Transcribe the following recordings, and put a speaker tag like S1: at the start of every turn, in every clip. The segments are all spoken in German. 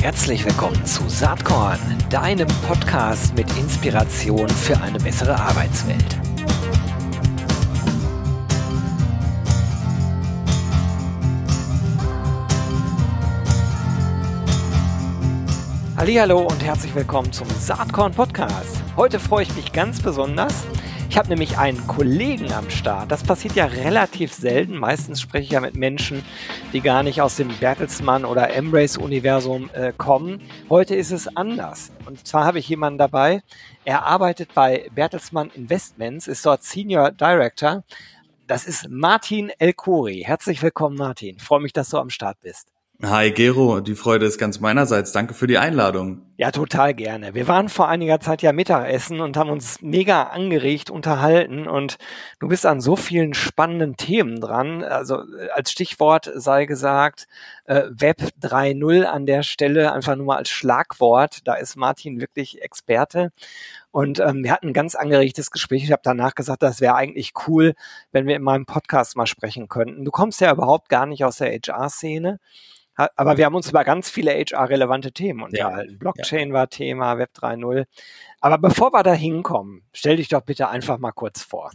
S1: Herzlich willkommen zu Saatkorn, deinem Podcast mit Inspiration für eine bessere Arbeitswelt. Hallo und herzlich willkommen zum Saatkorn Podcast. Heute freue ich mich ganz besonders, ich habe nämlich einen Kollegen am Start. Das passiert ja relativ selten. Meistens spreche ich ja mit Menschen, die gar nicht aus dem Bertelsmann oder Embrace-Universum äh, kommen. Heute ist es anders. Und zwar habe ich jemanden dabei. Er arbeitet bei Bertelsmann Investments, ist dort Senior Director. Das ist Martin Elkori. Herzlich willkommen, Martin. Freue mich, dass du am Start bist.
S2: Hi Gero, die Freude ist ganz meinerseits. Danke für die Einladung.
S1: Ja, total gerne. Wir waren vor einiger Zeit ja Mittagessen und haben uns mega angeregt unterhalten und du bist an so vielen spannenden Themen dran. Also äh, als Stichwort sei gesagt, äh, Web 3.0 an der Stelle einfach nur mal als Schlagwort. Da ist Martin wirklich Experte. Und ähm, wir hatten ein ganz angeregtes Gespräch. Ich habe danach gesagt, das wäre eigentlich cool, wenn wir in meinem Podcast mal sprechen könnten. Du kommst ja überhaupt gar nicht aus der HR-Szene. Aber wir haben uns über ganz viele HR-relevante Themen unterhalten. Ja, Blockchain ja. war Thema, Web 3.0. Aber bevor wir da hinkommen, stell dich doch bitte einfach mal kurz vor.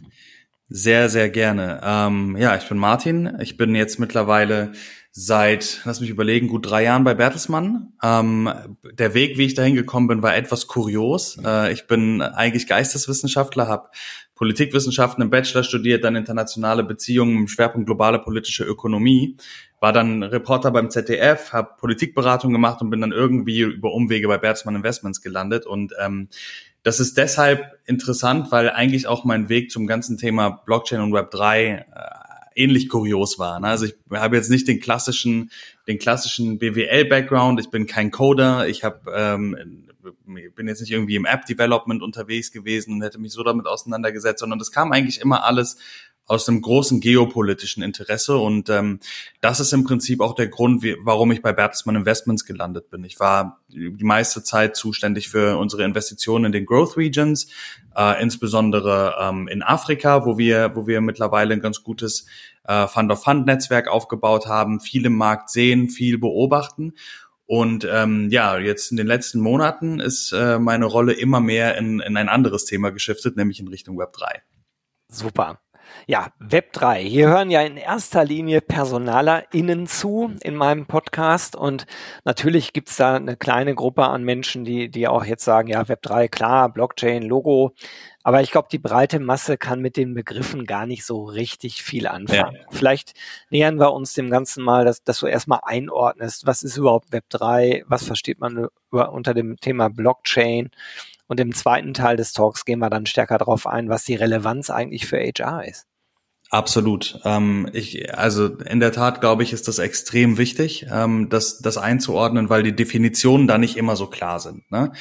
S2: Sehr, sehr gerne. Ähm, ja, ich bin Martin. Ich bin jetzt mittlerweile seit, lass mich überlegen, gut drei Jahren bei Bertelsmann. Ähm, der Weg, wie ich dahin gekommen bin, war etwas kurios. Äh, ich bin eigentlich Geisteswissenschaftler, habe Politikwissenschaften im Bachelor studiert, dann internationale Beziehungen im Schwerpunkt globale politische Ökonomie, war dann Reporter beim ZDF, habe Politikberatung gemacht und bin dann irgendwie über Umwege bei Bertelsmann Investments gelandet. Und ähm, das ist deshalb interessant, weil eigentlich auch mein Weg zum ganzen Thema Blockchain und Web 3 äh, ähnlich kurios war. Ne? Also ich habe jetzt nicht den klassischen, den klassischen BWL-Background. Ich bin kein Coder. Ich habe ähm, bin jetzt nicht irgendwie im App-Development unterwegs gewesen und hätte mich so damit auseinandergesetzt, sondern das kam eigentlich immer alles aus einem großen geopolitischen Interesse und ähm, das ist im Prinzip auch der Grund, wie, warum ich bei Bertelsmann Investments gelandet bin. Ich war die meiste Zeit zuständig für unsere Investitionen in den Growth Regions, äh, insbesondere ähm, in Afrika, wo wir, wo wir mittlerweile ein ganz gutes äh, Fund-of-Fund-Netzwerk aufgebaut haben, viel im Markt sehen, viel beobachten und ähm, ja, jetzt in den letzten Monaten ist äh, meine Rolle immer mehr in, in ein anderes Thema geschiftet, nämlich in Richtung Web 3.
S1: Super. Ja, Web 3. Hier hören ja in erster Linie PersonalerInnen zu in meinem Podcast und natürlich gibt's da eine kleine Gruppe an Menschen, die, die auch jetzt sagen, ja, Web 3, klar, Blockchain, Logo. Aber ich glaube, die breite Masse kann mit den Begriffen gar nicht so richtig viel anfangen. Ja. Vielleicht nähern wir uns dem Ganzen mal, dass, dass du erstmal einordnest, was ist überhaupt Web 3, was versteht man über, unter dem Thema Blockchain und im zweiten Teil des Talks gehen wir dann stärker darauf ein, was die Relevanz eigentlich für HR ist.
S2: Absolut. Ähm, ich, also in der Tat glaube ich, ist das extrem wichtig, ähm, das, das einzuordnen, weil die Definitionen da nicht immer so klar sind. Ne?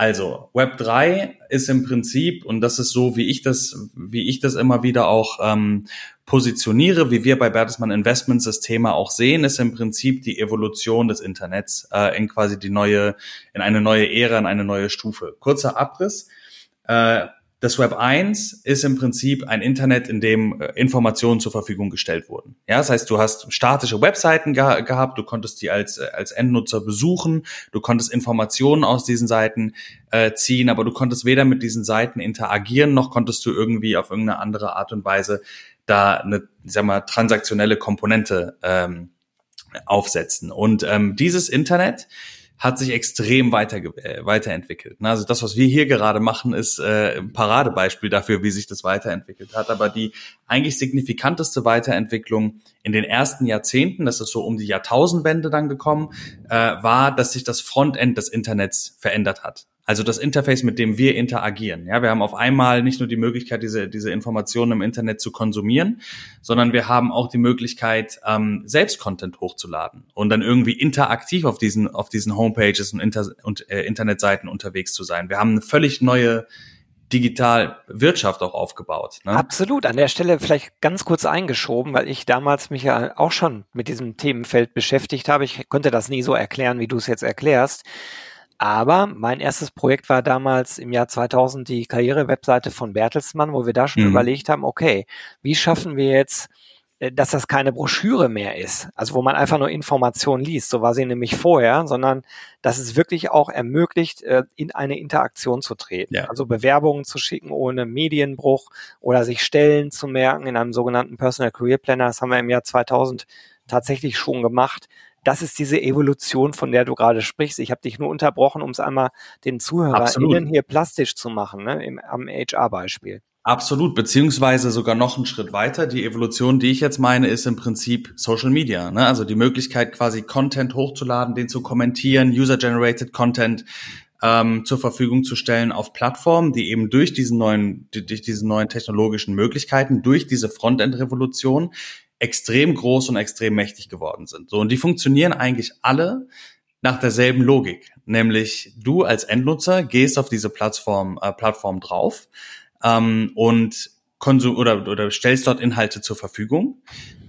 S2: Also Web 3 ist im Prinzip, und das ist so, wie ich das, wie ich das immer wieder auch ähm, positioniere, wie wir bei Bertelsmann Investments das Thema auch sehen, ist im Prinzip die Evolution des Internets äh, in quasi die neue, in eine neue Ära, in eine neue Stufe. Kurzer Abriss. Äh, das Web 1 ist im Prinzip ein Internet, in dem äh, Informationen zur Verfügung gestellt wurden. Ja, das heißt, du hast statische Webseiten ge gehabt, du konntest die als, äh, als Endnutzer besuchen, du konntest Informationen aus diesen Seiten äh, ziehen, aber du konntest weder mit diesen Seiten interagieren, noch konntest du irgendwie auf irgendeine andere Art und Weise da eine, sag mal, transaktionelle Komponente ähm, aufsetzen. Und ähm, dieses Internet hat sich extrem weiter, äh, weiterentwickelt. Also das, was wir hier gerade machen, ist äh, ein Paradebeispiel dafür, wie sich das weiterentwickelt hat. Aber die eigentlich signifikanteste Weiterentwicklung in den ersten Jahrzehnten, das ist so um die Jahrtausendwende dann gekommen, äh, war, dass sich das Frontend des Internets verändert hat. Also das Interface, mit dem wir interagieren. Ja, wir haben auf einmal nicht nur die Möglichkeit, diese, diese Informationen im Internet zu konsumieren, sondern wir haben auch die Möglichkeit, ähm, selbst Content hochzuladen und dann irgendwie interaktiv auf diesen, auf diesen Homepages und, Inter und äh, Internetseiten unterwegs zu sein. Wir haben eine völlig neue Digitalwirtschaft auch aufgebaut.
S1: Ne? Absolut. An der Stelle vielleicht ganz kurz eingeschoben, weil ich damals mich ja auch schon mit diesem Themenfeld beschäftigt habe. Ich konnte das nie so erklären, wie du es jetzt erklärst. Aber mein erstes Projekt war damals im Jahr 2000 die Karriere-Webseite von Bertelsmann, wo wir da schon mhm. überlegt haben, okay, wie schaffen wir jetzt äh, dass das keine Broschüre mehr ist, also wo man einfach nur Informationen liest, so war sie nämlich vorher, sondern dass es wirklich auch ermöglicht, äh, in eine Interaktion zu treten. Ja. Also Bewerbungen zu schicken ohne Medienbruch oder sich Stellen zu merken in einem sogenannten Personal Career Planner. Das haben wir im Jahr 2000 tatsächlich schon gemacht. Das ist diese Evolution, von der du gerade sprichst. Ich habe dich nur unterbrochen, um es einmal den ZuhörerInnen hier plastisch zu machen, ne, im, am HR-Beispiel.
S2: Absolut, beziehungsweise sogar noch einen Schritt weiter. Die Evolution, die ich jetzt meine, ist im Prinzip Social Media. Ne? Also die Möglichkeit, quasi Content hochzuladen, den zu kommentieren, User-Generated Content ähm, zur Verfügung zu stellen auf Plattformen, die eben durch diesen neuen, durch diese neuen technologischen Möglichkeiten, durch diese Frontend-Revolution extrem groß und extrem mächtig geworden sind. So und die funktionieren eigentlich alle nach derselben Logik, nämlich du als Endnutzer gehst auf diese Plattform äh, Plattform drauf ähm, und konsum oder oder stellst dort Inhalte zur Verfügung.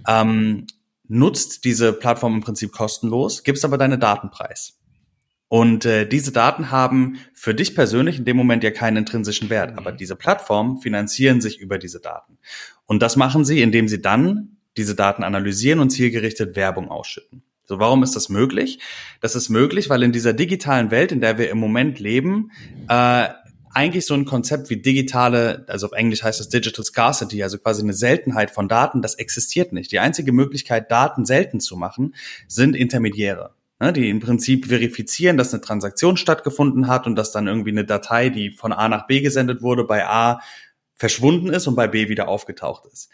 S2: Ähm, nutzt diese Plattform im Prinzip kostenlos, gibst aber deine Daten preis. Und äh, diese Daten haben für dich persönlich in dem Moment ja keinen intrinsischen Wert, aber diese Plattformen finanzieren sich über diese Daten. Und das machen sie, indem sie dann diese Daten analysieren und zielgerichtet Werbung ausschütten. So, warum ist das möglich? Das ist möglich, weil in dieser digitalen Welt, in der wir im Moment leben, äh, eigentlich so ein Konzept wie digitale, also auf Englisch heißt es Digital Scarcity, also quasi eine Seltenheit von Daten, das existiert nicht. Die einzige Möglichkeit, Daten selten zu machen, sind Intermediäre, ne, die im Prinzip verifizieren, dass eine Transaktion stattgefunden hat und dass dann irgendwie eine Datei, die von A nach B gesendet wurde, bei A verschwunden ist und bei B wieder aufgetaucht ist.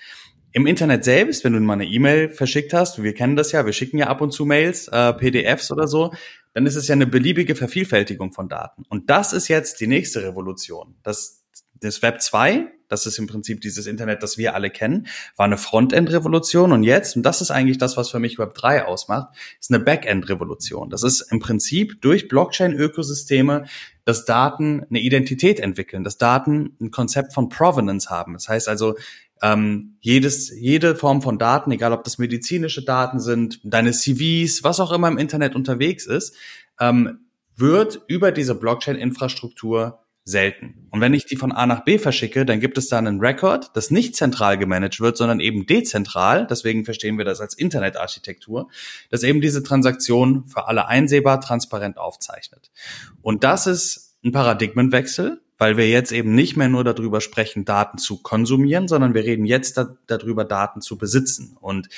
S2: Im Internet selbst, wenn du mal eine E-Mail verschickt hast, wir kennen das ja, wir schicken ja ab und zu Mails, äh, PDFs oder so, dann ist es ja eine beliebige Vervielfältigung von Daten. Und das ist jetzt die nächste Revolution. Das, das Web 2, das ist im Prinzip dieses Internet, das wir alle kennen, war eine Frontend-Revolution und jetzt, und das ist eigentlich das, was für mich Web 3 ausmacht, ist eine Backend-Revolution. Das ist im Prinzip durch Blockchain-Ökosysteme, dass Daten eine Identität entwickeln, dass Daten ein Konzept von Provenance haben. Das heißt also, ähm, jedes, jede Form von Daten, egal ob das medizinische Daten sind, deine CVs, was auch immer im Internet unterwegs ist, ähm, wird über diese Blockchain-Infrastruktur selten. Und wenn ich die von A nach B verschicke, dann gibt es da einen Record, das nicht zentral gemanagt wird, sondern eben dezentral. Deswegen verstehen wir das als Internetarchitektur, das eben diese Transaktion für alle einsehbar, transparent aufzeichnet. Und das ist ein Paradigmenwechsel, weil wir jetzt eben nicht mehr nur darüber sprechen, Daten zu konsumieren, sondern wir reden jetzt da, darüber, Daten zu besitzen. Und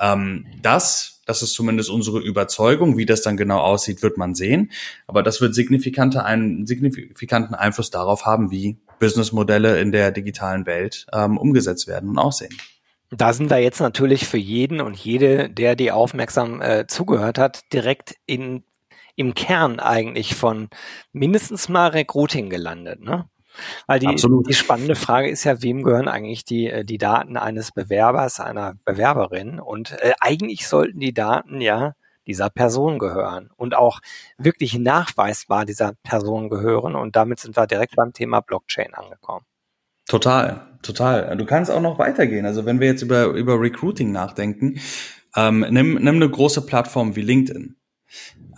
S2: ähm, das, das ist zumindest unsere Überzeugung. Wie das dann genau aussieht, wird man sehen. Aber das wird signifikante, einen signifikanten Einfluss darauf haben, wie Businessmodelle in der digitalen Welt ähm, umgesetzt werden und aussehen.
S1: Da sind wir jetzt natürlich für jeden und jede, der die aufmerksam äh, zugehört hat, direkt in im Kern eigentlich von mindestens mal Recruiting gelandet, ne? Weil die, die spannende Frage ist ja, wem gehören eigentlich die, äh, die Daten eines Bewerbers, einer Bewerberin? Und äh, eigentlich sollten die Daten ja dieser Person gehören und auch wirklich nachweisbar dieser Person gehören. Und damit sind wir direkt beim Thema Blockchain angekommen.
S2: Total, total. Du kannst auch noch weitergehen. Also wenn wir jetzt über, über Recruiting nachdenken, ähm, nimm, nimm eine große Plattform wie LinkedIn.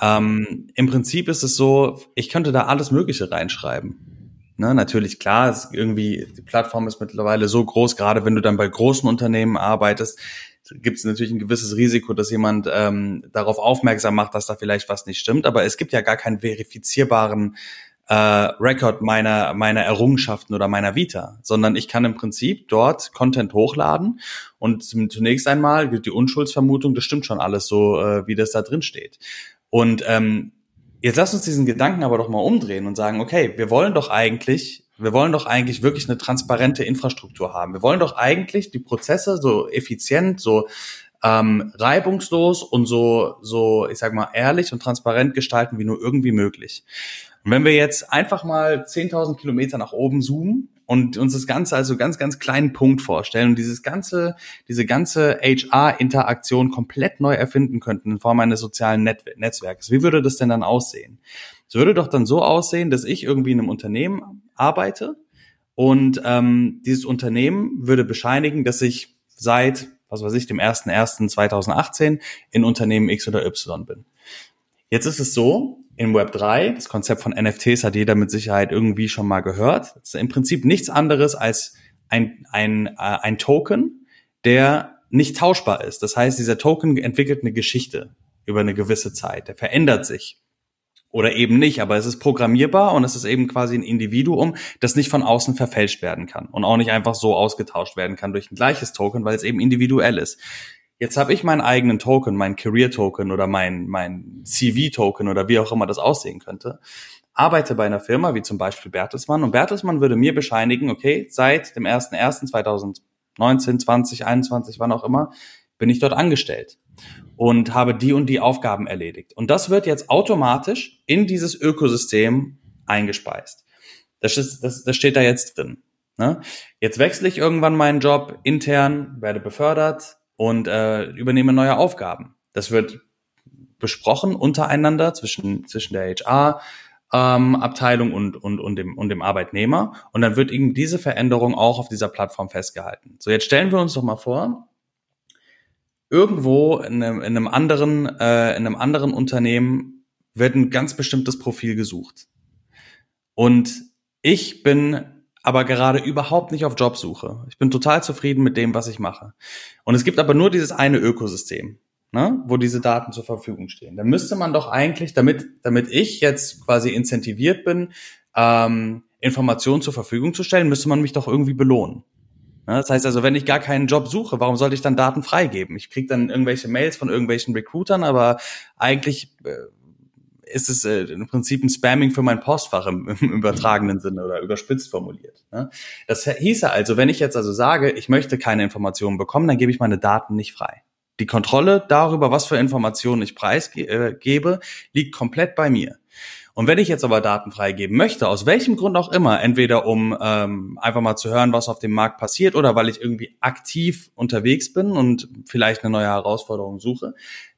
S2: Ähm, Im Prinzip ist es so, ich könnte da alles Mögliche reinschreiben. Ne, natürlich, klar, ist irgendwie, die Plattform ist mittlerweile so groß, gerade wenn du dann bei großen Unternehmen arbeitest, gibt es natürlich ein gewisses Risiko, dass jemand ähm, darauf aufmerksam macht, dass da vielleicht was nicht stimmt. Aber es gibt ja gar keinen verifizierbaren äh, Record meiner, meiner Errungenschaften oder meiner Vita, sondern ich kann im Prinzip dort Content hochladen und zunächst einmal gilt die Unschuldsvermutung, das stimmt schon alles so, äh, wie das da drin steht. Und ähm, jetzt lass uns diesen Gedanken aber doch mal umdrehen und sagen, okay, wir wollen doch eigentlich, wir wollen doch eigentlich wirklich eine transparente Infrastruktur haben. Wir wollen doch eigentlich die Prozesse so effizient, so ähm, reibungslos und so, so, ich sag mal, ehrlich und transparent gestalten, wie nur irgendwie möglich. Und wenn wir jetzt einfach mal 10.000 Kilometer nach oben zoomen und uns das Ganze also ganz, ganz kleinen Punkt vorstellen und dieses ganze, diese ganze HR-Interaktion komplett neu erfinden könnten in Form eines sozialen Net Netzwerkes, wie würde das denn dann aussehen? Es würde doch dann so aussehen, dass ich irgendwie in einem Unternehmen arbeite und ähm, dieses Unternehmen würde bescheinigen, dass ich seit, was weiß ich, dem 1.1.2018 in Unternehmen X oder Y bin. Jetzt ist es so, in Web 3, das Konzept von NFTs hat jeder mit Sicherheit irgendwie schon mal gehört. Das ist im Prinzip nichts anderes als ein, ein, äh, ein Token, der nicht tauschbar ist. Das heißt, dieser Token entwickelt eine Geschichte über eine gewisse Zeit. Der verändert sich. Oder eben nicht, aber es ist programmierbar und es ist eben quasi ein Individuum, das nicht von außen verfälscht werden kann und auch nicht einfach so ausgetauscht werden kann durch ein gleiches Token, weil es eben individuell ist. Jetzt habe ich meinen eigenen Token, mein Career-Token oder mein, mein CV-Token oder wie auch immer das aussehen könnte arbeite bei einer Firma wie zum Beispiel Bertelsmann und Bertelsmann würde mir bescheinigen, okay, seit dem 01.01.2019, 20, 21, wann auch immer, bin ich dort angestellt und habe die und die Aufgaben erledigt. Und das wird jetzt automatisch in dieses Ökosystem eingespeist. Das, ist, das, das steht da jetzt drin. Ne? Jetzt wechsle ich irgendwann meinen Job intern, werde befördert und äh, übernehme neue Aufgaben. Das wird besprochen untereinander zwischen, zwischen der HR, ähm, Abteilung und, und, und, dem, und dem Arbeitnehmer. Und dann wird eben diese Veränderung auch auf dieser Plattform festgehalten. So, jetzt stellen wir uns doch mal vor, irgendwo in einem, in einem anderen, äh, in einem anderen Unternehmen wird ein ganz bestimmtes Profil gesucht. Und ich bin aber gerade überhaupt nicht auf Jobsuche. Ich bin total zufrieden mit dem, was ich mache. Und es gibt aber nur dieses eine Ökosystem ne, wo diese Daten zur Verfügung stehen. Dann müsste man doch eigentlich, damit, damit ich jetzt quasi incentiviert bin, ähm, Informationen zur Verfügung zu stellen, müsste man mich doch irgendwie belohnen. Ja, das heißt also, wenn ich gar keinen Job suche, warum sollte ich dann Daten freigeben? Ich kriege dann irgendwelche Mails von irgendwelchen Recruitern, aber eigentlich äh, ist es äh, im Prinzip ein Spamming für mein Postfach im, im übertragenen Sinne oder überspitzt formuliert. Ne? Das hieße also, wenn ich jetzt also sage, ich möchte keine Informationen bekommen, dann gebe ich meine Daten nicht frei. Die Kontrolle darüber, was für Informationen ich preisgebe, äh, liegt komplett bei mir. Und wenn ich jetzt aber Daten freigeben möchte, aus welchem Grund auch immer, entweder um ähm, einfach mal zu hören, was auf dem Markt passiert oder weil ich irgendwie aktiv unterwegs bin und vielleicht eine neue Herausforderung suche,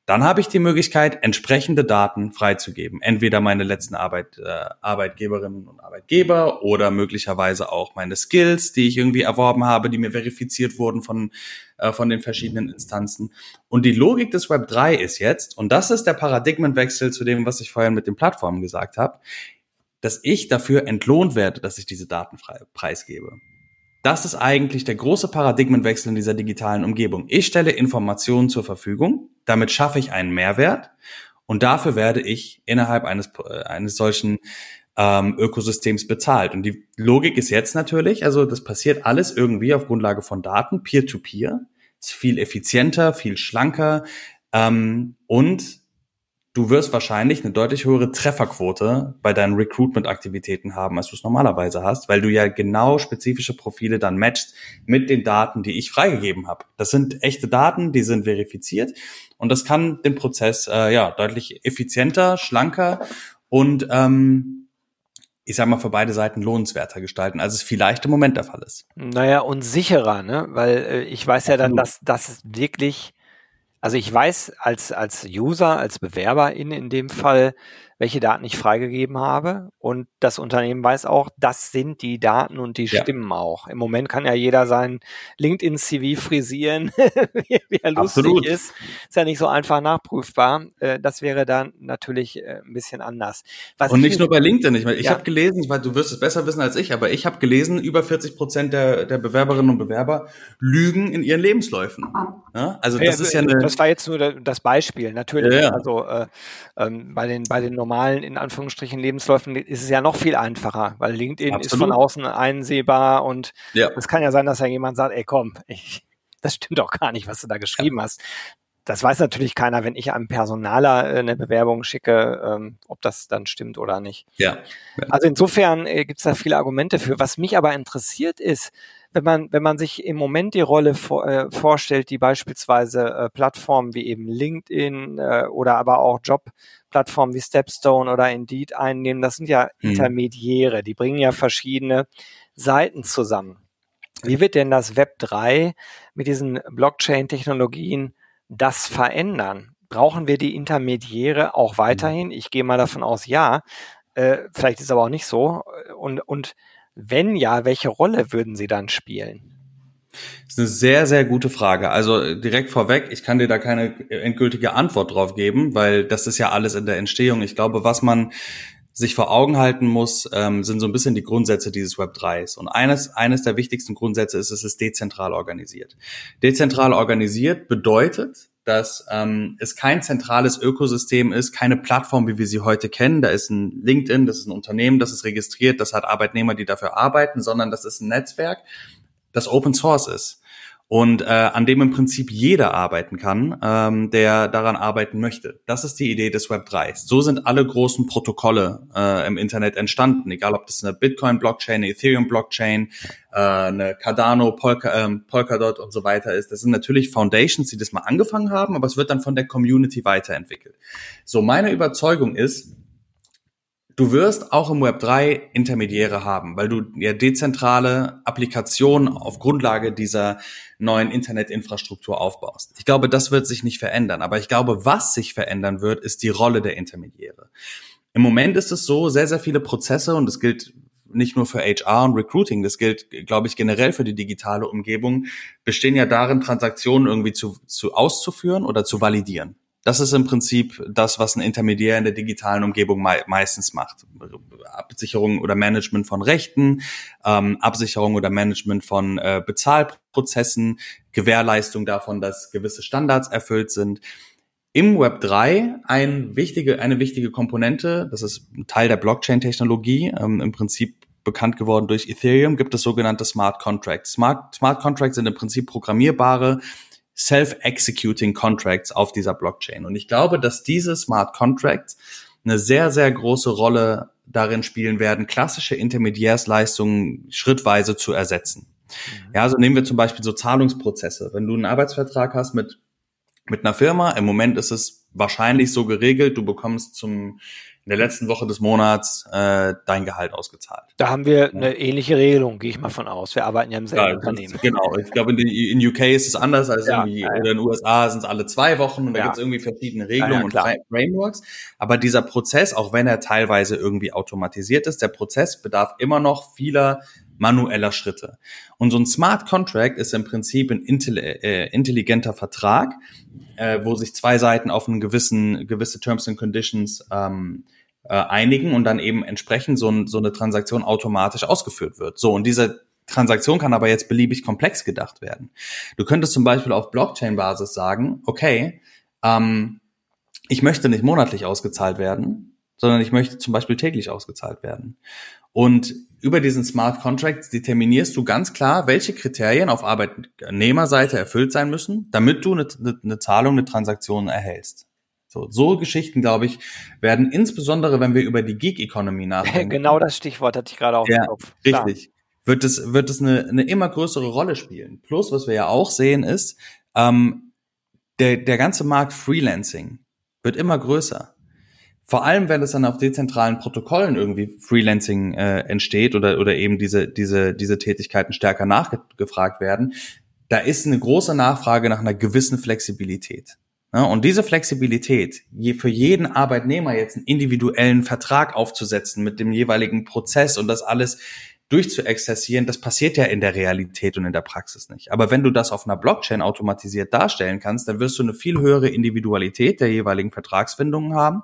S2: dann habe ich die Möglichkeit, entsprechende Daten freizugeben. Entweder meine letzten Arbeit, äh, Arbeitgeberinnen und Arbeitgeber oder möglicherweise auch meine Skills, die ich irgendwie erworben habe, die mir verifiziert wurden von, äh, von den verschiedenen Instanzen. Und die Logik des Web 3 ist jetzt, und das ist der Paradigmenwechsel zu dem, was ich vorhin mit den Plattformen gesagt habe, dass ich dafür entlohnt werde, dass ich diese Daten frei, preisgebe. Das ist eigentlich der große Paradigmenwechsel in dieser digitalen Umgebung. Ich stelle Informationen zur Verfügung, damit schaffe ich einen Mehrwert und dafür werde ich innerhalb eines, äh, eines solchen ähm, Ökosystems bezahlt. Und die Logik ist jetzt natürlich, also das passiert alles irgendwie auf Grundlage von Daten, peer-to-peer, -peer, ist viel effizienter, viel schlanker ähm, und du wirst wahrscheinlich eine deutlich höhere Trefferquote bei deinen Recruitment-Aktivitäten haben, als du es normalerweise hast, weil du ja genau spezifische Profile dann matchst mit den Daten, die ich freigegeben habe. Das sind echte Daten, die sind verifiziert und das kann den Prozess äh, ja deutlich effizienter, schlanker und ähm, ich sag mal, für beide Seiten lohnenswerter gestalten, als es vielleicht im Moment der Fall ist.
S1: Naja, und sicherer, ne? Weil äh, ich weiß ja dann, dass das wirklich also ich weiß als, als User, als Bewerberin in dem Fall, welche Daten ich freigegeben habe. Und das Unternehmen weiß auch, das sind die Daten und die ja. stimmen auch. Im Moment kann ja jeder sein LinkedIn-CV frisieren, wie, wie, er lustig Absolut. ist. Ist ja nicht so einfach nachprüfbar. Äh, das wäre dann natürlich äh, ein bisschen anders.
S2: Was und nicht nur bei LinkedIn. Ich, meine, ich ja. habe gelesen, ich meine, du wirst es besser wissen als ich, aber ich habe gelesen, über 40 Prozent der, der Bewerberinnen und Bewerber lügen in ihren Lebensläufen. Ja? Also das ja, ist ja eine.
S1: Das war jetzt nur das Beispiel, natürlich. Also äh, ähm, bei den bei den normalen, in Anführungsstrichen, Lebensläufen ist es ja noch viel einfacher, weil LinkedIn Absolut. ist von außen einsehbar und ja. es kann ja sein, dass ja jemand sagt, ey komm, ich, das stimmt doch gar nicht, was du da geschrieben ja. hast. Das weiß natürlich keiner, wenn ich einem Personaler äh, eine Bewerbung schicke, ähm, ob das dann stimmt oder nicht. Ja. Also insofern äh, gibt es da viele Argumente für. Was mich aber interessiert ist, wenn man, wenn man sich im Moment die Rolle vor, äh, vorstellt, die beispielsweise äh, Plattformen wie eben LinkedIn äh, oder aber auch Jobplattformen wie Stepstone oder Indeed einnehmen, das sind ja mhm. Intermediäre, die bringen ja verschiedene Seiten zusammen. Wie wird denn das Web 3 mit diesen Blockchain-Technologien das verändern? Brauchen wir die Intermediäre auch mhm. weiterhin? Ich gehe mal davon aus, ja. Äh, vielleicht ist es aber auch nicht so. Und, und wenn ja, welche Rolle würden sie dann spielen?
S2: Das ist eine sehr, sehr gute Frage. Also direkt vorweg, ich kann dir da keine endgültige Antwort drauf geben, weil das ist ja alles in der Entstehung. Ich glaube, was man sich vor Augen halten muss, ähm, sind so ein bisschen die Grundsätze dieses Web 3s. Und eines, eines der wichtigsten Grundsätze ist, es ist dezentral organisiert. Dezentral organisiert bedeutet, dass ähm, es kein zentrales Ökosystem ist, keine Plattform, wie wir sie heute kennen. Da ist ein LinkedIn, das ist ein Unternehmen, das ist registriert, das hat Arbeitnehmer, die dafür arbeiten, sondern das ist ein Netzwerk, das Open Source ist und äh, an dem im Prinzip jeder arbeiten kann, ähm, der daran arbeiten möchte. Das ist die Idee des Web 3. So sind alle großen Protokolle äh, im Internet entstanden, egal ob das eine Bitcoin-Blockchain, eine Ethereum-Blockchain, äh, eine Cardano, Polka, ähm, Polkadot und so weiter ist. Das sind natürlich Foundations, die das mal angefangen haben, aber es wird dann von der Community weiterentwickelt. So, meine Überzeugung ist, Du wirst auch im Web 3 Intermediäre haben, weil du ja dezentrale Applikationen auf Grundlage dieser neuen Internetinfrastruktur aufbaust. Ich glaube, das wird sich nicht verändern. Aber ich glaube, was sich verändern wird, ist die Rolle der Intermediäre. Im Moment ist es so, sehr, sehr viele Prozesse, und das gilt nicht nur für HR und Recruiting, das gilt, glaube ich, generell für die digitale Umgebung, bestehen ja darin, Transaktionen irgendwie zu, zu auszuführen oder zu validieren. Das ist im Prinzip das, was ein Intermediär in der digitalen Umgebung me meistens macht. Absicherung oder Management von Rechten, ähm, Absicherung oder Management von äh, Bezahlprozessen, Gewährleistung davon, dass gewisse Standards erfüllt sind. Im Web 3 ein wichtige, eine wichtige Komponente, das ist Teil der Blockchain-Technologie, ähm, im Prinzip bekannt geworden durch Ethereum, gibt es sogenannte Smart Contracts. Smart, Smart Contracts sind im Prinzip programmierbare Self-Executing Contracts auf dieser Blockchain. Und ich glaube, dass diese Smart Contracts eine sehr, sehr große Rolle darin spielen werden, klassische Intermediärsleistungen schrittweise zu ersetzen. Mhm. Ja, also nehmen wir zum Beispiel so Zahlungsprozesse. Wenn du einen Arbeitsvertrag hast mit, mit einer Firma, im Moment ist es wahrscheinlich so geregelt, du bekommst zum in der letzten Woche des Monats äh, dein Gehalt ausgezahlt.
S1: Da haben wir eine ähnliche Regelung, gehe ich mal von aus. Wir arbeiten ja im selben ja, Unternehmen.
S2: Genau. Ich glaube, in, in, UK ist es anders als ja, irgendwie, ja, oder in den USA sind es alle zwei Wochen und da gibt es irgendwie verschiedene Regelungen und Frameworks. Aber dieser Prozess, auch wenn er teilweise irgendwie automatisiert ist, der Prozess bedarf immer noch vieler manueller Schritte. Und so ein Smart Contract ist im Prinzip ein äh, intelligenter Vertrag, äh, wo sich zwei Seiten auf einen gewissen, gewisse Terms and Conditions ähm, äh, einigen und dann eben entsprechend so, ein, so eine Transaktion automatisch ausgeführt wird. So, und diese Transaktion kann aber jetzt beliebig komplex gedacht werden. Du könntest zum Beispiel auf Blockchain-Basis sagen, okay, ähm, ich möchte nicht monatlich ausgezahlt werden, sondern ich möchte zum Beispiel täglich ausgezahlt werden. Und über diesen Smart Contracts determinierst du ganz klar, welche Kriterien auf Arbeitnehmerseite erfüllt sein müssen, damit du eine, eine Zahlung, eine Transaktion erhältst. So, so Geschichten, glaube ich, werden insbesondere, wenn wir über die Gig-Economy nachdenken.
S1: genau das Stichwort hatte ich gerade auch
S2: ja, im Kopf. Richtig. Wird es, wird es eine, eine immer größere Rolle spielen. Plus, was wir ja auch sehen, ist, ähm, der, der ganze Markt Freelancing wird immer größer. Vor allem, wenn es dann auf dezentralen Protokollen irgendwie Freelancing äh, entsteht oder, oder eben diese, diese, diese Tätigkeiten stärker nachgefragt werden, da ist eine große Nachfrage nach einer gewissen Flexibilität. Und diese Flexibilität, je für jeden Arbeitnehmer jetzt einen individuellen Vertrag aufzusetzen mit dem jeweiligen Prozess und das alles durchzuexerzieren, das passiert ja in der Realität und in der Praxis nicht. Aber wenn du das auf einer Blockchain automatisiert darstellen kannst, dann wirst du eine viel höhere Individualität der jeweiligen Vertragsfindungen haben.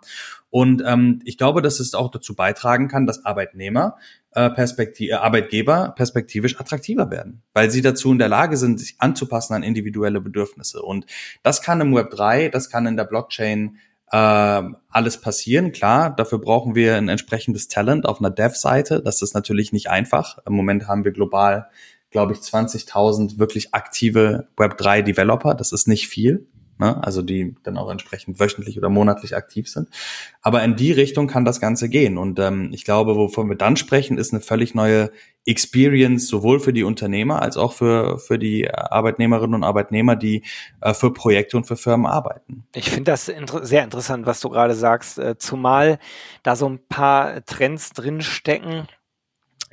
S2: Und ähm, ich glaube, dass es auch dazu beitragen kann, dass Arbeitnehmer äh, Perspektiv äh, Arbeitgeber perspektivisch attraktiver werden, weil sie dazu in der Lage sind, sich anzupassen an individuelle Bedürfnisse. Und das kann im Web 3, das kann in der Blockchain äh, alles passieren. Klar, dafür brauchen wir ein entsprechendes Talent auf einer Dev-Seite. Das ist natürlich nicht einfach. Im Moment haben wir global, glaube ich, 20.000 wirklich aktive Web3-Developer. Das ist nicht viel ne? also die dann auch entsprechend wöchentlich oder monatlich aktiv sind. Aber in die Richtung kann das Ganze gehen. Und ähm, ich glaube, wovon wir dann sprechen, ist eine völlig neue Experience sowohl für die Unternehmer als auch für, für die Arbeitnehmerinnen und Arbeitnehmer, die äh, für Projekte und für Firmen arbeiten.
S1: Ich finde das inter sehr interessant, was du gerade sagst, äh, zumal da so ein paar Trends drinstecken,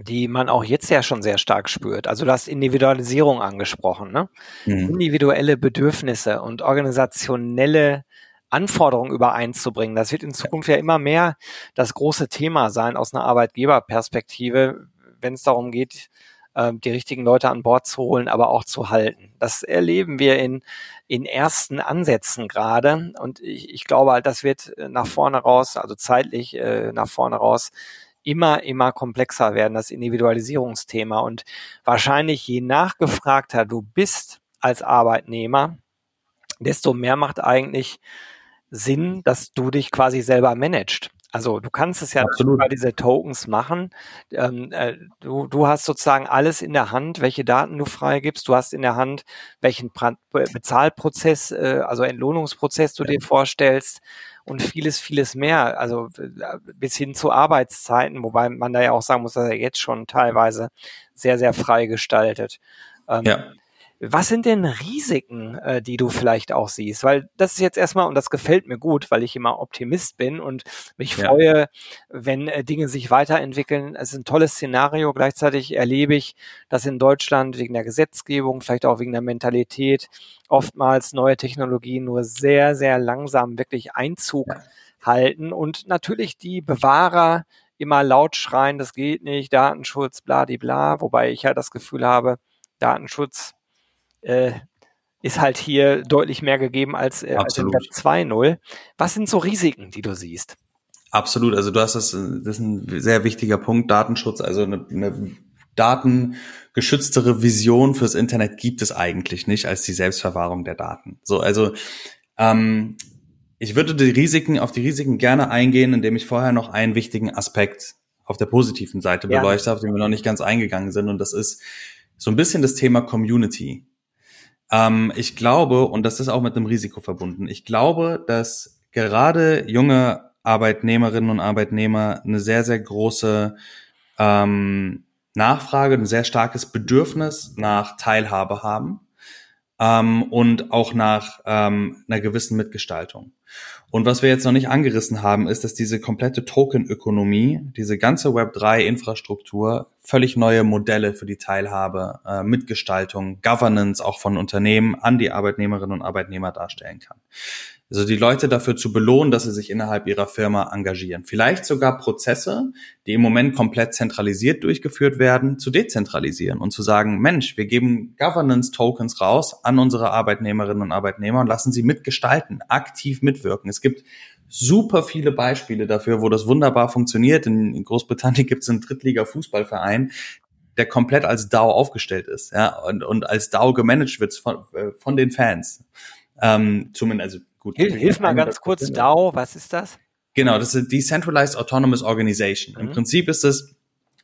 S1: die man auch jetzt ja schon sehr stark spürt. Also du hast Individualisierung angesprochen, ne? Mhm. Individuelle Bedürfnisse und organisationelle Anforderungen übereinzubringen. Das wird in Zukunft ja immer mehr das große Thema sein aus einer Arbeitgeberperspektive, wenn es darum geht, äh, die richtigen Leute an Bord zu holen, aber auch zu halten. Das erleben wir in, in ersten Ansätzen gerade. Und ich, ich glaube halt, das wird nach vorne raus, also zeitlich äh, nach vorne raus, immer, immer komplexer werden, das Individualisierungsthema. Und wahrscheinlich je nachgefragter du bist als Arbeitnehmer, desto mehr macht eigentlich Sinn, dass du dich quasi selber managst. Also du kannst es ja Absolut. über diese Tokens machen. Ähm, äh, du, du hast sozusagen alles in der Hand, welche Daten du freigibst. Du hast in der Hand, welchen pra Bezahlprozess, äh, also Entlohnungsprozess du dir vorstellst und vieles, vieles mehr. Also äh, bis hin zu Arbeitszeiten, wobei man da ja auch sagen muss, dass er jetzt schon teilweise sehr, sehr frei gestaltet. Ähm, ja. Was sind denn Risiken, äh, die du vielleicht auch siehst? Weil das ist jetzt erstmal, und das gefällt mir gut, weil ich immer Optimist bin und mich ja. freue, wenn äh, Dinge sich weiterentwickeln. Es ist ein tolles Szenario. Gleichzeitig erlebe ich, dass in Deutschland wegen der Gesetzgebung, vielleicht auch wegen der Mentalität, oftmals neue Technologien nur sehr, sehr langsam wirklich Einzug ja. halten und natürlich die Bewahrer immer laut schreien, das geht nicht, Datenschutz, bla, bla, wobei ich ja das Gefühl habe, Datenschutz äh, ist halt hier deutlich mehr gegeben als, äh, als in Web 2.0. Was sind so Risiken, die du siehst?
S2: Absolut, also du hast das, das ist ein sehr wichtiger Punkt, Datenschutz, also eine, eine datengeschütztere Vision fürs Internet gibt es eigentlich nicht als die Selbstverwahrung der Daten. So, also ähm, ich würde die Risiken auf die Risiken gerne eingehen, indem ich vorher noch einen wichtigen Aspekt auf der positiven Seite ja. beleuchte, auf den wir noch nicht ganz eingegangen sind, und das ist so ein bisschen das Thema Community. Ähm, ich glaube, und das ist auch mit einem Risiko verbunden, ich glaube, dass gerade junge Arbeitnehmerinnen und Arbeitnehmer eine sehr, sehr große ähm, Nachfrage, ein sehr starkes Bedürfnis nach Teilhabe haben ähm, und auch nach ähm, einer gewissen Mitgestaltung. Und was wir jetzt noch nicht angerissen haben, ist, dass diese komplette Token-Ökonomie, diese ganze Web3-Infrastruktur völlig neue Modelle für die Teilhabe, äh, Mitgestaltung, Governance auch von Unternehmen an die Arbeitnehmerinnen und Arbeitnehmer darstellen kann. Also die Leute dafür zu belohnen, dass sie sich innerhalb ihrer Firma engagieren. Vielleicht sogar Prozesse, die im Moment komplett zentralisiert durchgeführt werden, zu dezentralisieren und zu sagen, Mensch, wir geben Governance-Tokens raus an unsere Arbeitnehmerinnen und Arbeitnehmer und lassen sie mitgestalten, aktiv mitwirken. Es gibt super viele Beispiele dafür, wo das wunderbar funktioniert. In Großbritannien gibt es einen Drittliga-Fußballverein, der komplett als DAO aufgestellt ist, ja, und, und als DAO gemanagt wird von, äh, von den Fans. Ähm, zumindest, also
S1: Gut. Hilf, hilf mal ganz kurz, DAO, was ist das?
S2: Genau, das ist Decentralized Autonomous Organization. Mhm. Im Prinzip ist es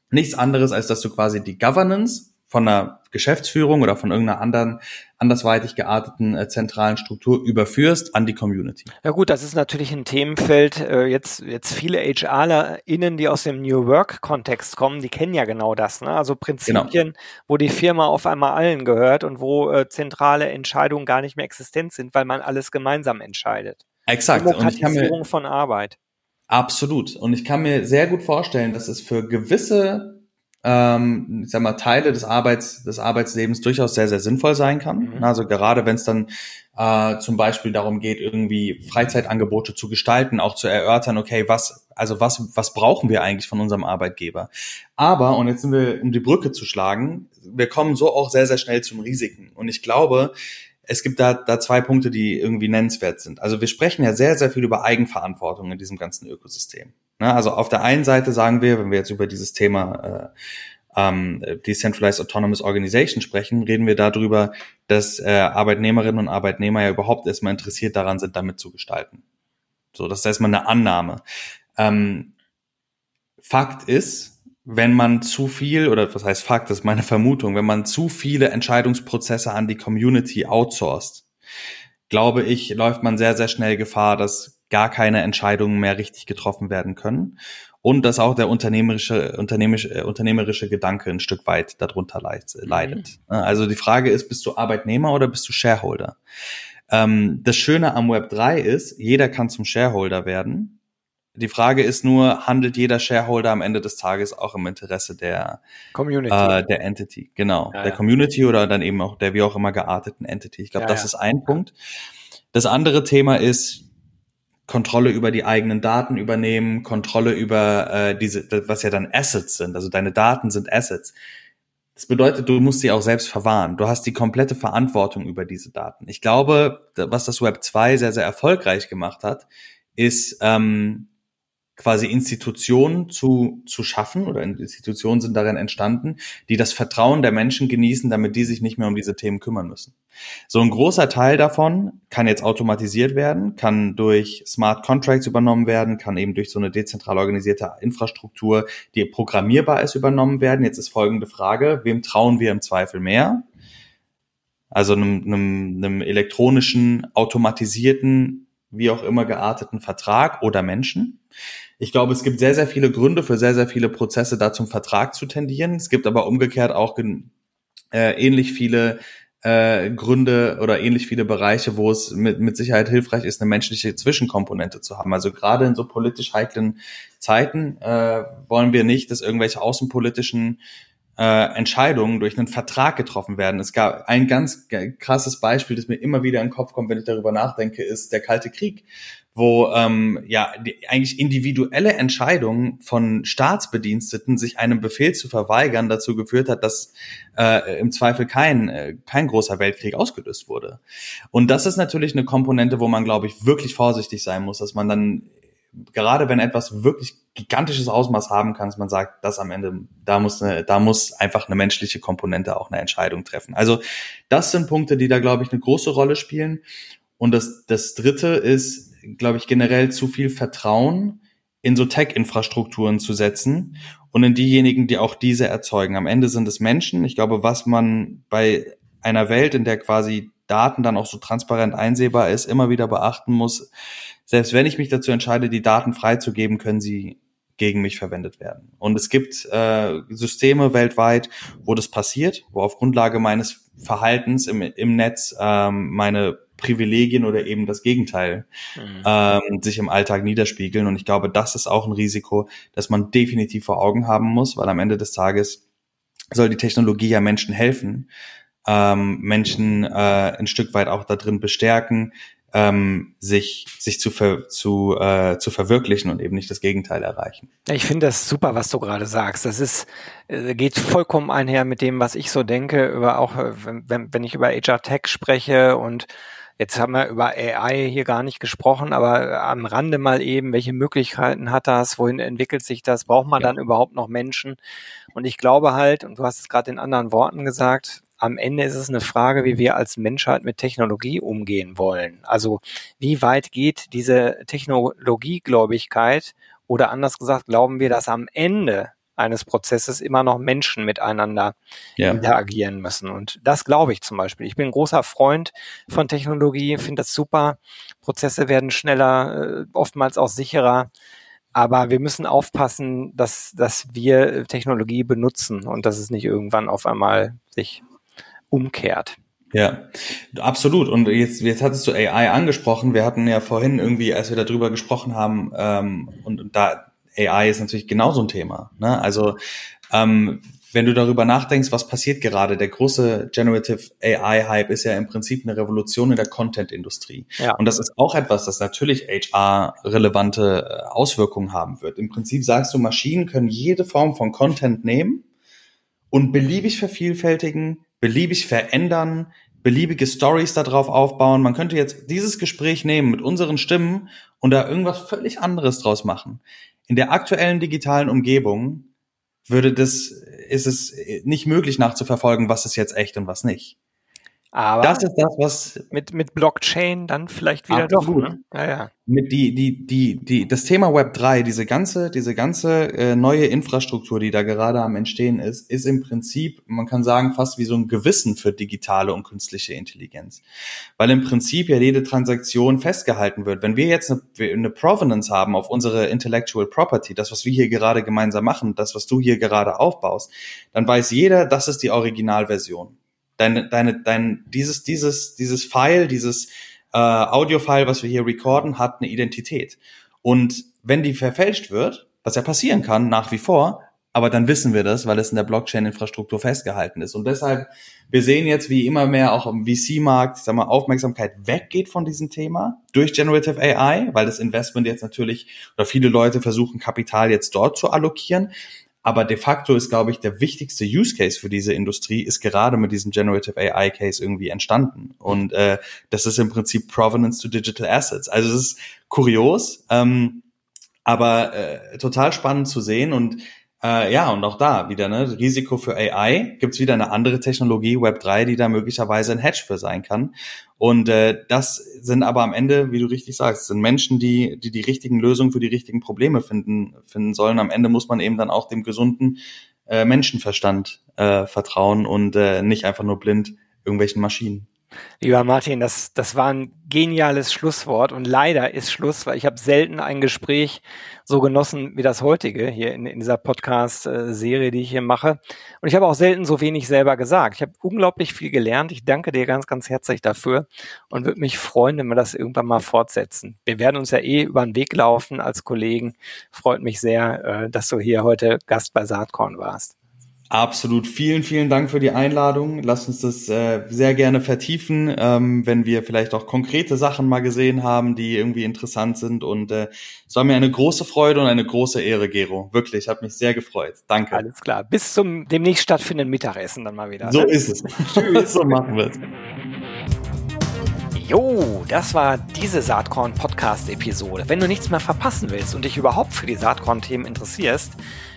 S2: nichts anderes, als dass du quasi die Governance von einer Geschäftsführung oder von irgendeiner anderen andersweitig gearteten äh, zentralen Struktur überführst an die Community.
S1: Ja gut, das ist natürlich ein Themenfeld. Äh, jetzt jetzt viele HRlerInnen, die aus dem New Work Kontext kommen, die kennen ja genau das. Ne? Also Prinzipien, genau. wo die Firma auf einmal allen gehört und wo äh, zentrale Entscheidungen gar nicht mehr existent sind, weil man alles gemeinsam entscheidet.
S2: Exakt.
S1: Demokratisierung von Arbeit.
S2: Absolut. Und ich kann mir sehr gut vorstellen, dass es für gewisse ähm, ich sag mal, Teile des Arbeits, des Arbeitslebens durchaus sehr, sehr sinnvoll sein kann. Mhm. Also gerade wenn es dann äh, zum Beispiel darum geht, irgendwie Freizeitangebote zu gestalten, auch zu erörtern, okay, was, also was, was brauchen wir eigentlich von unserem Arbeitgeber? Aber, und jetzt sind wir, um die Brücke zu schlagen, wir kommen so auch sehr, sehr schnell zum Risiken. Und ich glaube, es gibt da, da zwei Punkte, die irgendwie nennenswert sind. Also wir sprechen ja sehr, sehr viel über Eigenverantwortung in diesem ganzen Ökosystem. Ne? Also auf der einen Seite sagen wir, wenn wir jetzt über dieses Thema äh, ähm, Decentralized Autonomous Organization sprechen, reden wir darüber, dass äh, Arbeitnehmerinnen und Arbeitnehmer ja überhaupt erstmal interessiert daran sind, damit zu gestalten. So, das ist erstmal eine Annahme. Ähm, Fakt ist, wenn man zu viel, oder was heißt Fakt, das ist meine Vermutung, wenn man zu viele Entscheidungsprozesse an die Community outsourced, glaube ich, läuft man sehr, sehr schnell Gefahr, dass gar keine Entscheidungen mehr richtig getroffen werden können und dass auch der unternehmerische, unternehmerische, äh, unternehmerische Gedanke ein Stück weit darunter leidet. Mhm. Also die Frage ist, bist du Arbeitnehmer oder bist du Shareholder? Ähm, das Schöne am Web 3 ist, jeder kann zum Shareholder werden die Frage ist nur, handelt jeder Shareholder am Ende des Tages auch im Interesse der
S1: Community,
S2: äh, der Entity, genau, ja, der ja. Community oder dann eben auch der wie auch immer gearteten Entity. Ich glaube, ja, das ist ein Punkt. Das andere Thema ist Kontrolle über die eigenen Daten übernehmen, Kontrolle über äh, diese, was ja dann Assets sind. Also deine Daten sind Assets. Das bedeutet, du musst sie auch selbst verwahren. Du hast die komplette Verantwortung über diese Daten. Ich glaube, was das Web 2 sehr, sehr erfolgreich gemacht hat, ist ähm, quasi Institutionen zu, zu schaffen oder Institutionen sind darin entstanden, die das Vertrauen der Menschen genießen, damit die sich nicht mehr um diese Themen kümmern müssen. So ein großer Teil davon kann jetzt automatisiert werden, kann durch Smart Contracts übernommen werden, kann eben durch so eine dezentral organisierte Infrastruktur, die programmierbar ist, übernommen werden. Jetzt ist folgende Frage, wem trauen wir im Zweifel mehr? Also einem, einem, einem elektronischen, automatisierten, wie auch immer gearteten Vertrag oder Menschen? Ich glaube, es gibt sehr, sehr viele Gründe für sehr, sehr viele Prozesse, da zum Vertrag zu tendieren. Es gibt aber umgekehrt auch äh, ähnlich viele äh, Gründe oder ähnlich viele Bereiche, wo es mit, mit Sicherheit hilfreich ist, eine menschliche Zwischenkomponente zu haben. Also gerade in so politisch heiklen Zeiten äh, wollen wir nicht, dass irgendwelche außenpolitischen äh, Entscheidungen durch einen Vertrag getroffen werden. Es gab ein ganz krasses Beispiel, das mir immer wieder in den Kopf kommt, wenn ich darüber nachdenke, ist der Kalte Krieg, wo ähm, ja die, eigentlich individuelle Entscheidungen von Staatsbediensteten, sich einem Befehl zu verweigern, dazu geführt hat, dass äh, im Zweifel kein äh, kein großer Weltkrieg ausgelöst wurde. Und das ist natürlich eine Komponente, wo man, glaube ich, wirklich vorsichtig sein muss, dass man dann gerade wenn etwas wirklich gigantisches Ausmaß haben kann, dass man sagt, das am Ende, da muss eine, da muss einfach eine menschliche Komponente auch eine Entscheidung treffen. Also das sind Punkte, die da, glaube ich, eine große Rolle spielen. Und das, das dritte ist, glaube ich, generell zu viel Vertrauen in so Tech-Infrastrukturen zu setzen und in diejenigen, die auch diese erzeugen. Am Ende sind es Menschen. Ich glaube, was man bei einer Welt, in der quasi Daten dann auch so transparent einsehbar ist, immer wieder beachten muss, selbst wenn ich mich dazu entscheide, die Daten freizugeben, können sie gegen mich verwendet werden. Und es gibt äh, Systeme weltweit, wo das passiert, wo auf Grundlage meines Verhaltens im, im Netz ähm, meine Privilegien oder eben das Gegenteil mhm. ähm, sich im Alltag niederspiegeln. Und ich glaube, das ist auch ein Risiko, das man definitiv vor Augen haben muss, weil am Ende des Tages soll die Technologie ja Menschen helfen, ähm, Menschen äh, ein Stück weit auch da drin bestärken, ähm, sich, sich zu, ver, zu, äh, zu verwirklichen und eben nicht das Gegenteil erreichen.
S1: Ich finde das super, was du gerade sagst. Das ist, äh, geht vollkommen einher mit dem, was ich so denke, über auch, äh, wenn, wenn ich über HR Tech spreche und Jetzt haben wir über AI hier gar nicht gesprochen, aber am Rande mal eben, welche Möglichkeiten hat das? Wohin entwickelt sich das? Braucht man ja. dann überhaupt noch Menschen? Und ich glaube halt, und du hast es gerade in anderen Worten gesagt, am Ende ist es eine Frage, wie wir als Menschheit mit Technologie umgehen wollen. Also wie weit geht diese Technologiegläubigkeit oder anders gesagt, glauben wir, dass am Ende eines Prozesses immer noch Menschen miteinander ja. interagieren müssen. Und das glaube ich zum Beispiel. Ich bin ein großer Freund von Technologie, finde das super. Prozesse werden schneller, äh, oftmals auch sicherer. Aber wir müssen aufpassen, dass, dass wir Technologie benutzen und dass es nicht irgendwann auf einmal sich umkehrt.
S2: Ja, absolut. Und jetzt, jetzt hattest du AI angesprochen. Wir hatten ja vorhin irgendwie, als wir darüber gesprochen haben, ähm, und, und da AI ist natürlich genauso ein Thema. Ne? Also ähm, wenn du darüber nachdenkst, was passiert gerade, der große Generative AI-Hype ist ja im Prinzip eine Revolution in der Content-Industrie. Ja. Und das ist auch etwas, das natürlich HR-relevante äh, Auswirkungen haben wird. Im Prinzip sagst du, Maschinen können jede Form von Content nehmen und beliebig vervielfältigen, beliebig verändern, beliebige Stories darauf aufbauen. Man könnte jetzt dieses Gespräch nehmen mit unseren Stimmen und da irgendwas völlig anderes draus machen. In der aktuellen digitalen Umgebung würde das, ist es nicht möglich nachzuverfolgen, was ist jetzt echt und was nicht.
S1: Aber das ist das, was mit, mit Blockchain dann vielleicht wieder doch. Ne?
S2: Ja, ja. Mit die, die, die, die, das Thema Web 3, diese ganze, diese ganze äh, neue Infrastruktur, die da gerade am Entstehen ist, ist im Prinzip, man kann sagen, fast wie so ein Gewissen für digitale und künstliche Intelligenz. Weil im Prinzip ja jede Transaktion festgehalten wird. Wenn wir jetzt eine, eine Provenance haben auf unsere Intellectual Property, das, was wir hier gerade gemeinsam machen, das, was du hier gerade aufbaust, dann weiß jeder, das ist die Originalversion deine, deine, dein, dieses, dieses, dieses File, dieses äh, Audio-File, was wir hier recorden, hat eine Identität. Und wenn die verfälscht wird, was ja passieren kann, nach wie vor, aber dann wissen wir das, weil es in der Blockchain-Infrastruktur festgehalten ist. Und deshalb, wir sehen jetzt, wie immer mehr auch im VC-Markt, ich sag mal, Aufmerksamkeit weggeht von diesem Thema durch Generative AI, weil das Investment jetzt natürlich, oder viele Leute versuchen, Kapital jetzt dort zu allokieren. Aber de facto ist, glaube ich, der wichtigste Use Case für diese Industrie ist gerade mit diesem Generative AI Case irgendwie entstanden. Und äh, das ist im Prinzip Provenance to Digital Assets. Also es ist kurios, ähm, aber äh, total spannend zu sehen und äh, ja, und auch da wieder, ne, Risiko für AI, gibt's wieder eine andere Technologie, Web3, die da möglicherweise ein Hedge für sein kann. Und äh, das sind aber am Ende, wie du richtig sagst, sind Menschen, die, die die richtigen Lösungen für die richtigen Probleme finden, finden sollen. Am Ende muss man eben dann auch dem gesunden äh, Menschenverstand äh, vertrauen und äh, nicht einfach nur blind irgendwelchen Maschinen.
S1: Lieber Martin, das, das war ein geniales Schlusswort und leider ist Schluss, weil ich habe selten ein Gespräch so genossen wie das heutige hier in, in dieser Podcast-Serie, die ich hier mache. Und ich habe auch selten so wenig selber gesagt. Ich habe unglaublich viel gelernt. Ich danke dir ganz, ganz herzlich dafür und würde mich freuen, wenn wir das irgendwann mal fortsetzen. Wir werden uns ja eh über den Weg laufen als Kollegen. Freut mich sehr, äh, dass du hier heute Gast bei Saatkorn warst.
S2: Absolut. Vielen, vielen Dank für die Einladung. Lass uns das äh, sehr gerne vertiefen, ähm, wenn wir vielleicht auch konkrete Sachen mal gesehen haben, die irgendwie interessant sind. Und äh, es war mir eine große Freude und eine große Ehre, Gero. Wirklich, hat mich sehr gefreut. Danke.
S1: Alles klar. Bis zum demnächst stattfindenden Mittagessen dann mal wieder.
S2: So ne? ist es. Tschüss. so machen wir es.
S1: Jo, das war diese Saatkorn Podcast Episode. Wenn du nichts mehr verpassen willst und dich überhaupt für die Saatkorn Themen interessierst,